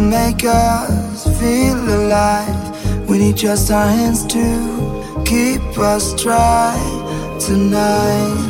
make us feel alive. We need just our hands to keep us dry tonight.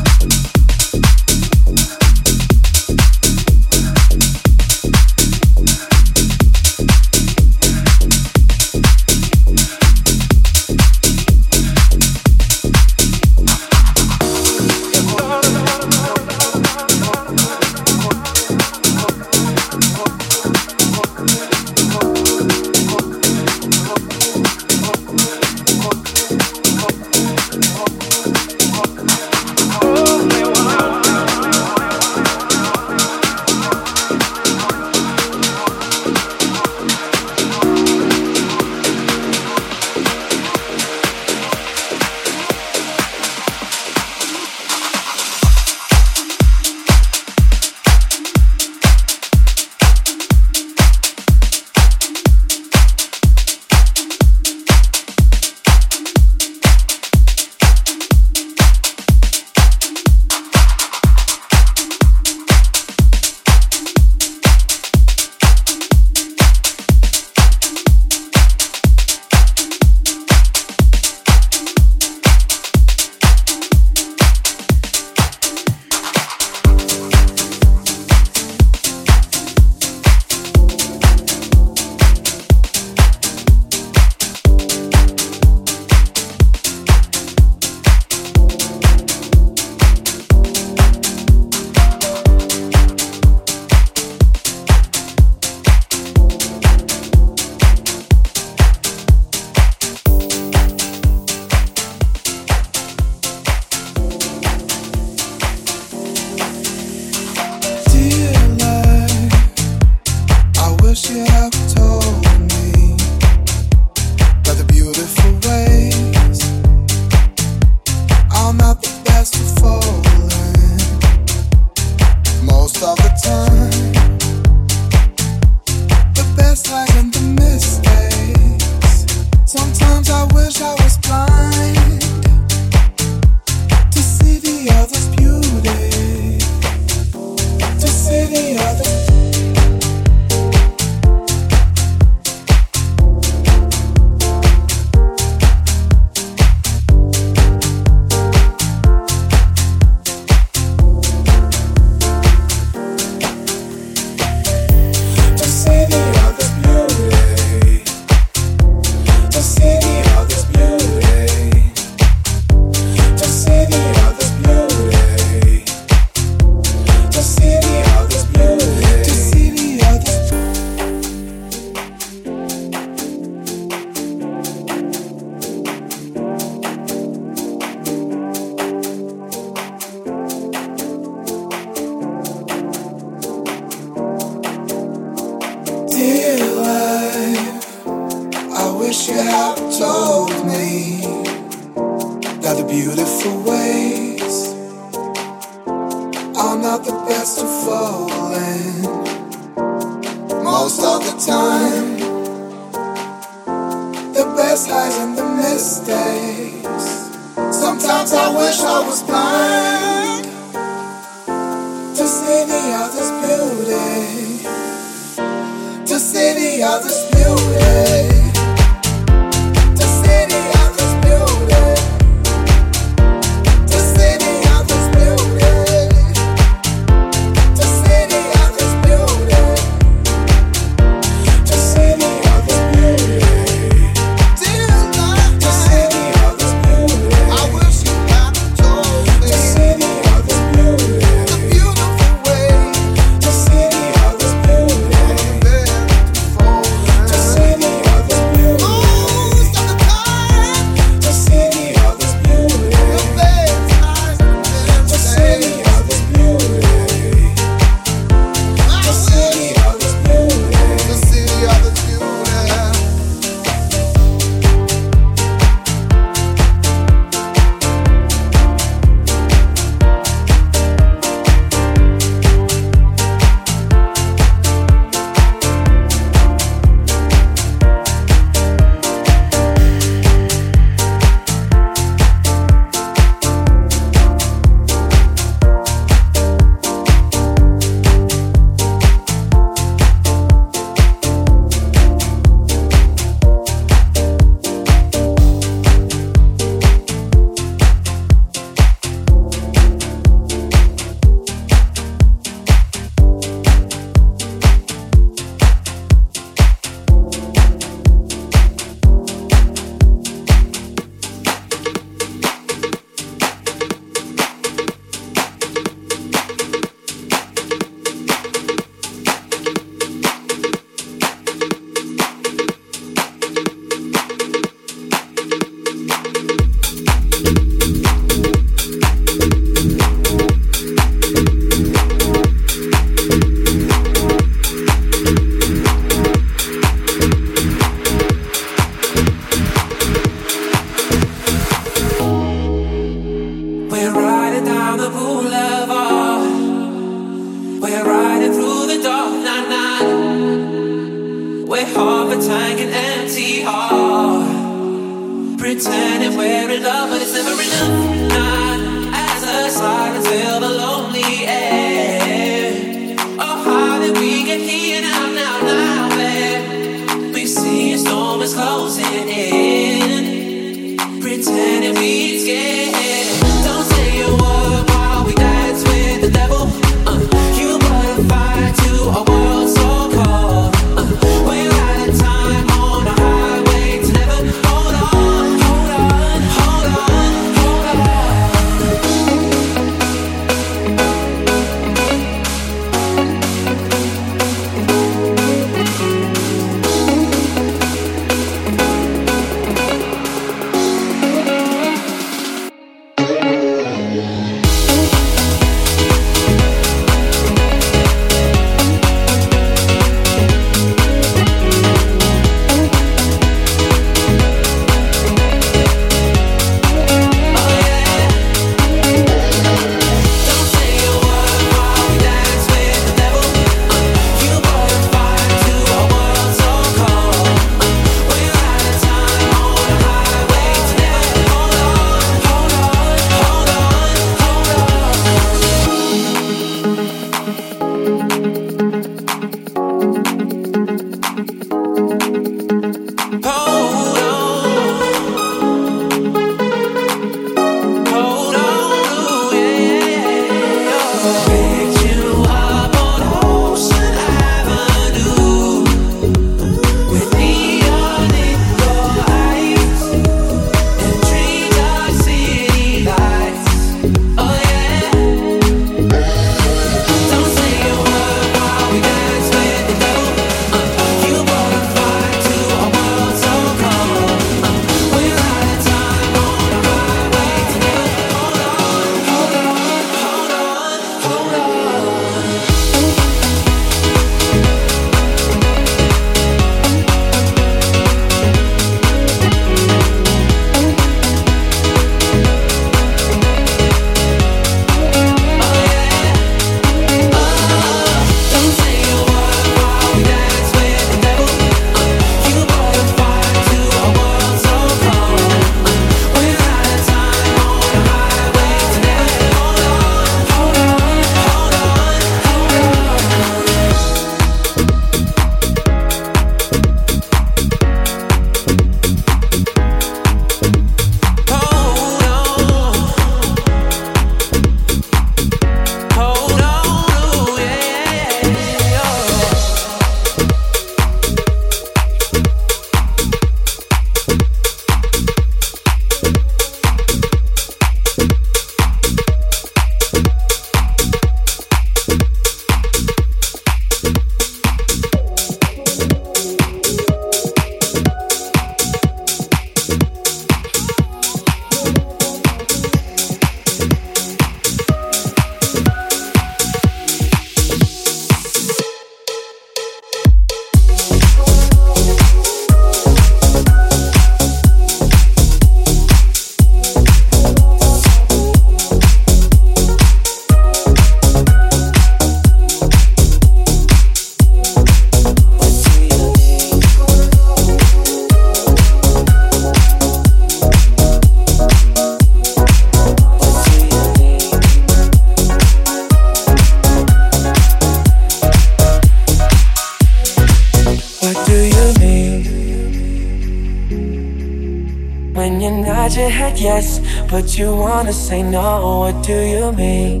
But you wanna say no. What do you mean?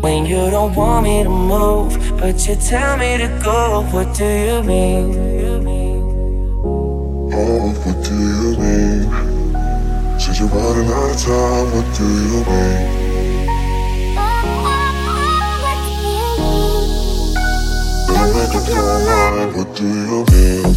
When you don't want me to move, but you tell me to go. What do you mean? Oh, what do you mean? Said you're running out of time. What do you mean? Make up your. What do you mean?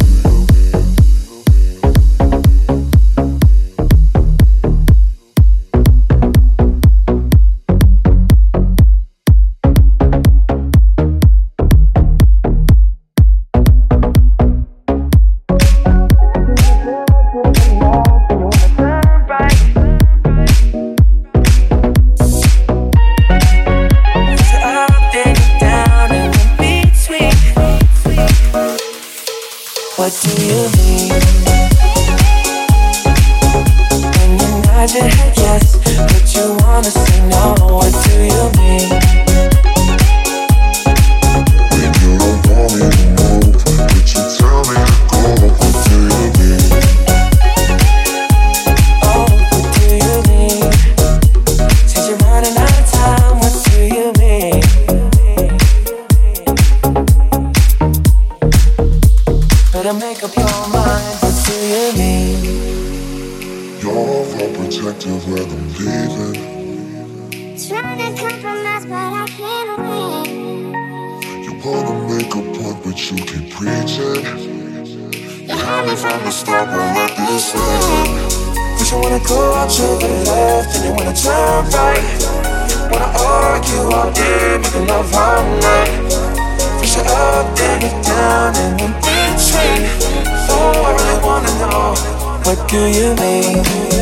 Yes, but you wanna say no. What do you mean? Girls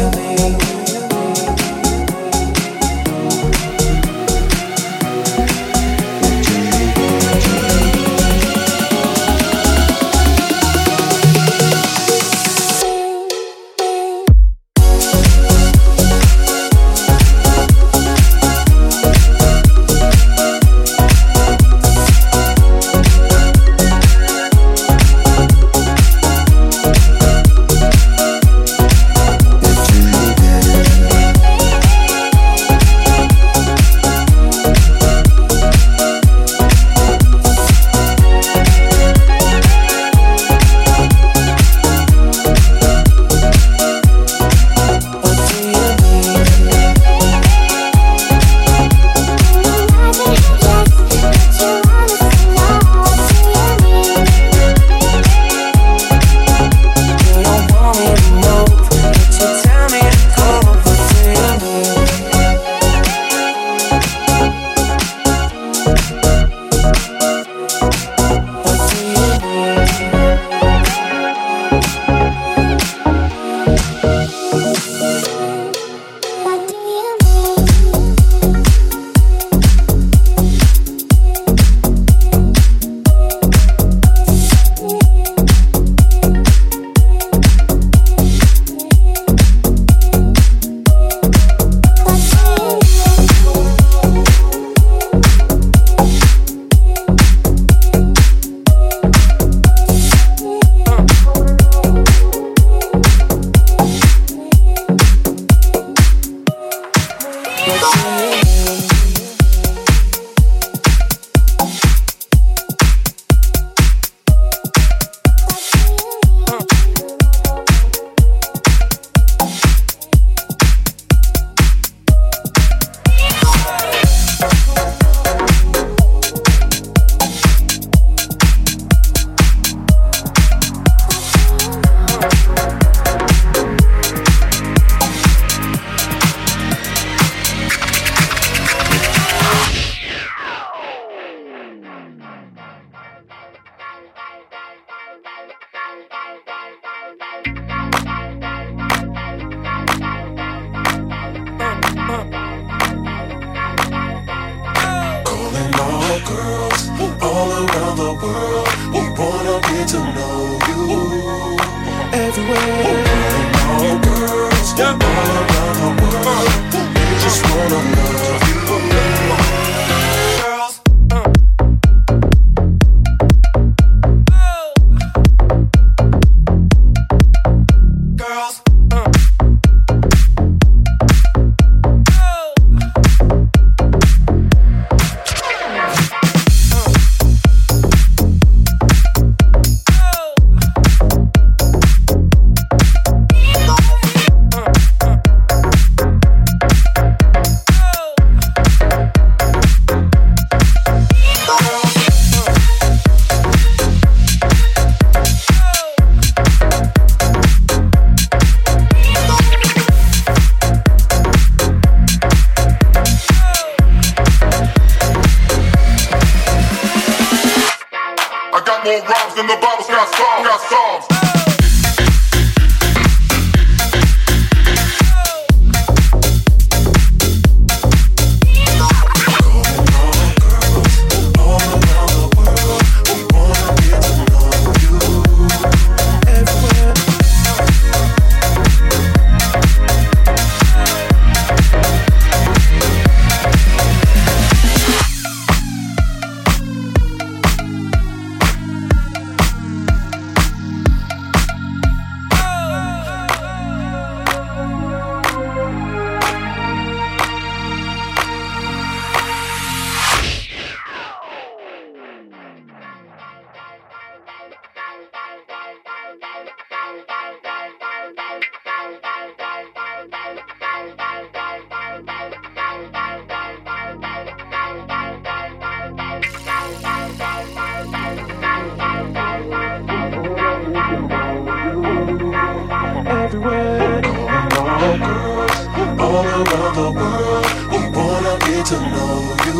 all around the world we wanna get to know you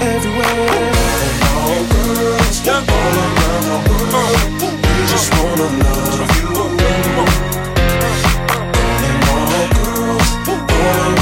everywhere. And all girls all around the world we just wanna love you. And all girls all around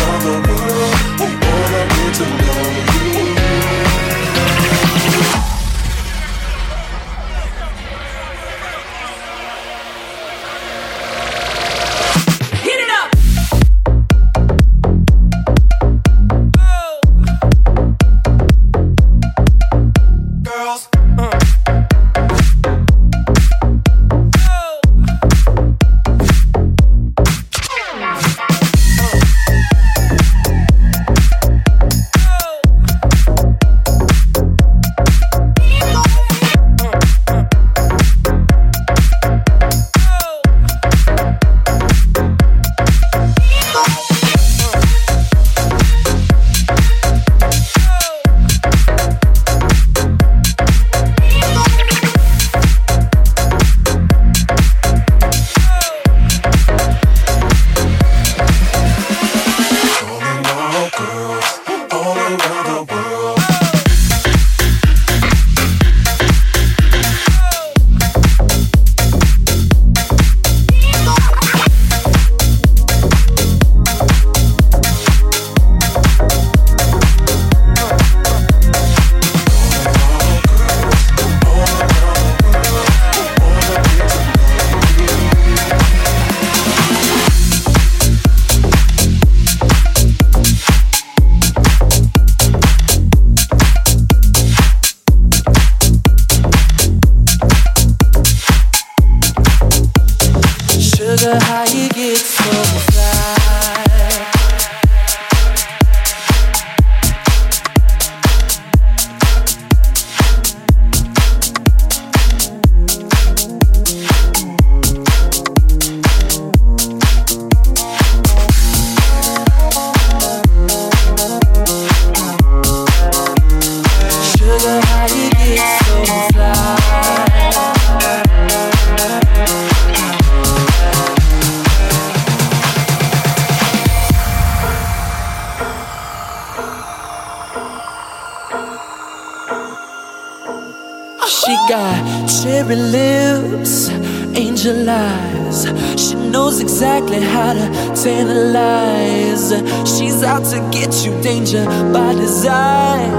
cherry lips, angel eyes. She knows exactly how to tantalize. She's out to get you, danger by design.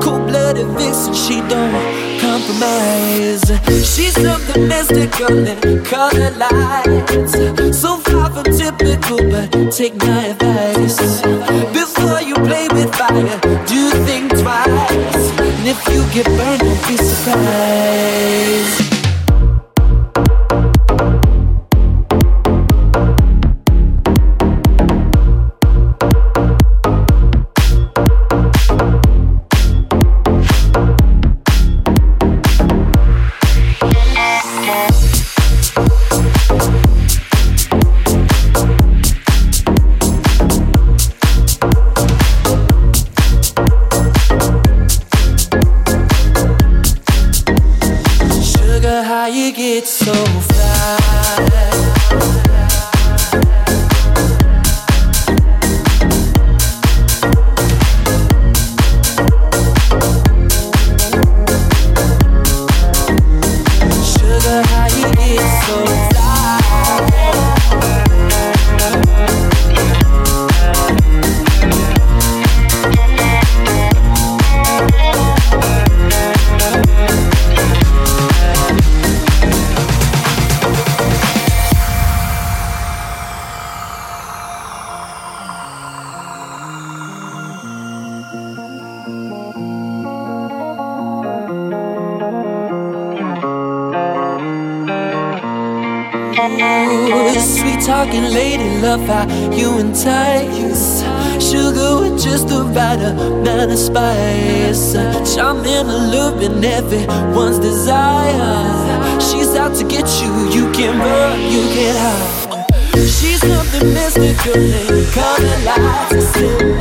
Cold blooded vixen, she don't compromise. She's something mystical in color lights. So far from typical, but take my advice. If you get burned, don't be surprised. Love how you entice Sugar with just the right amount of spice. Charm in a loop in everyone's desire. She's out to get you, you can run, you can hide. She's something mystical and color lights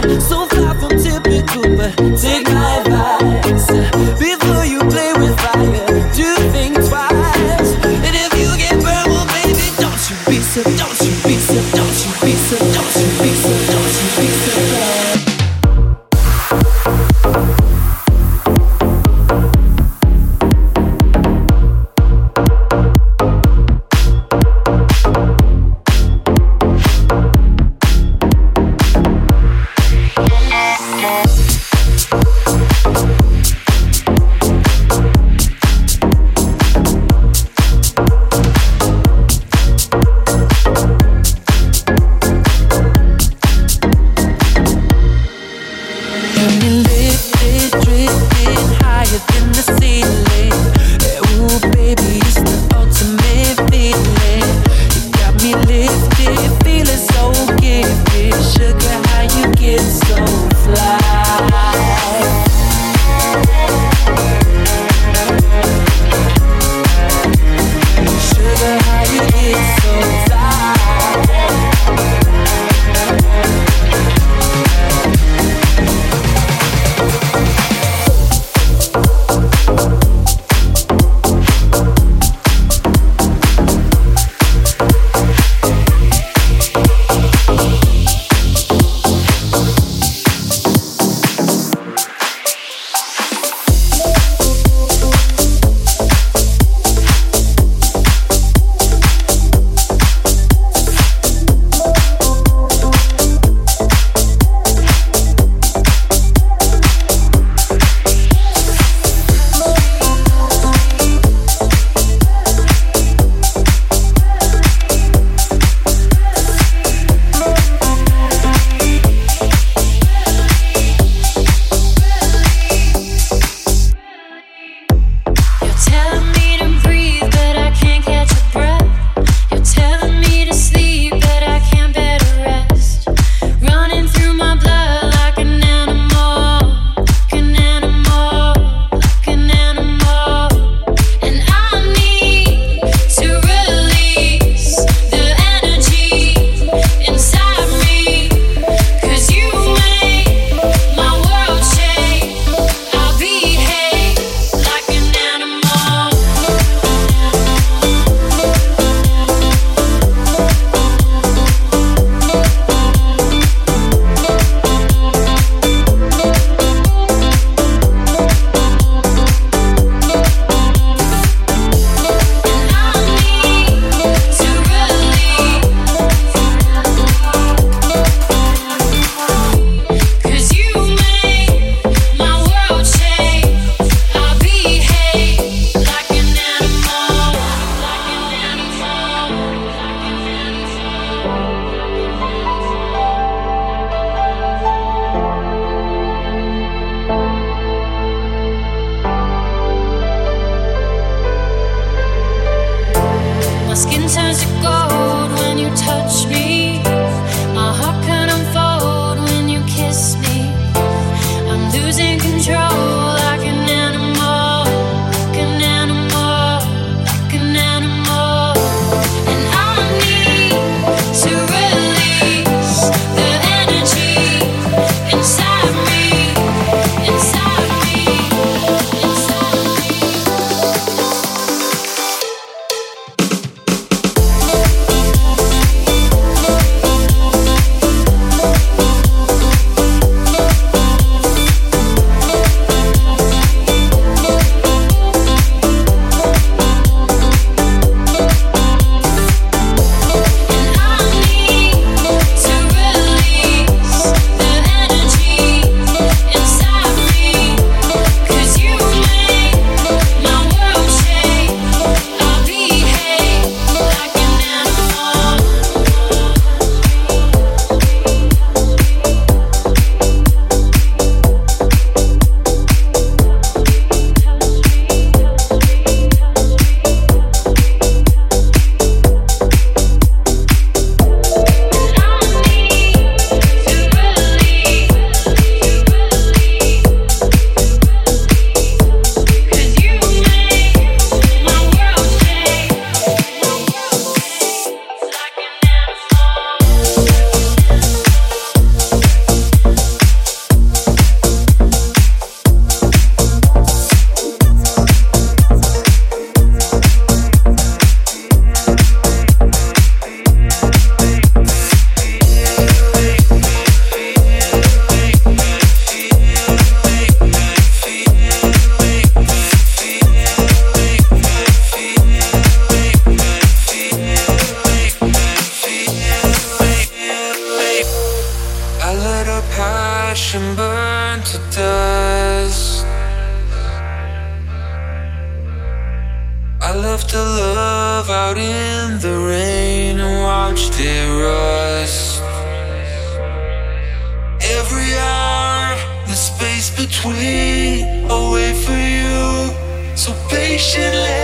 patiently.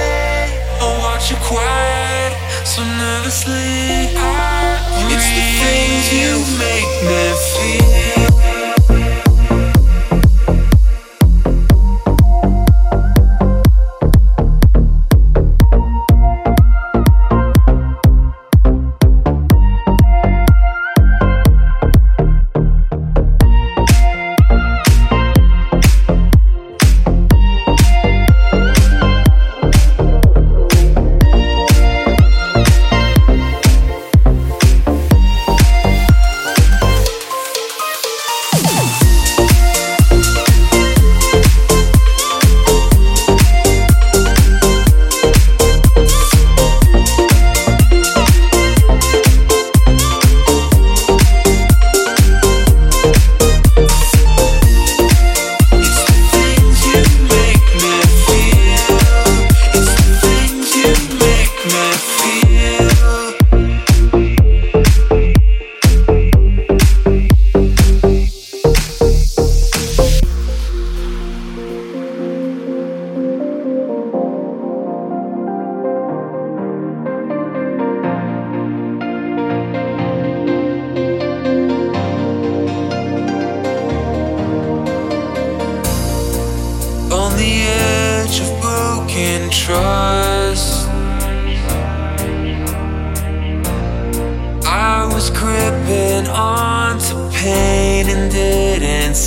I watch you quiet so nervously. I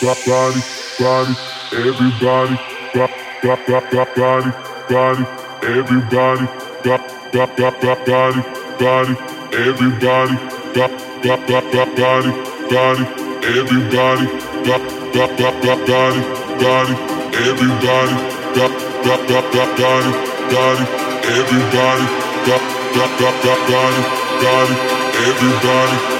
body, body, everybody, body, body, body, body, everybody, body, body, body, body, everybody, body, body, body, body, everybody, body, body,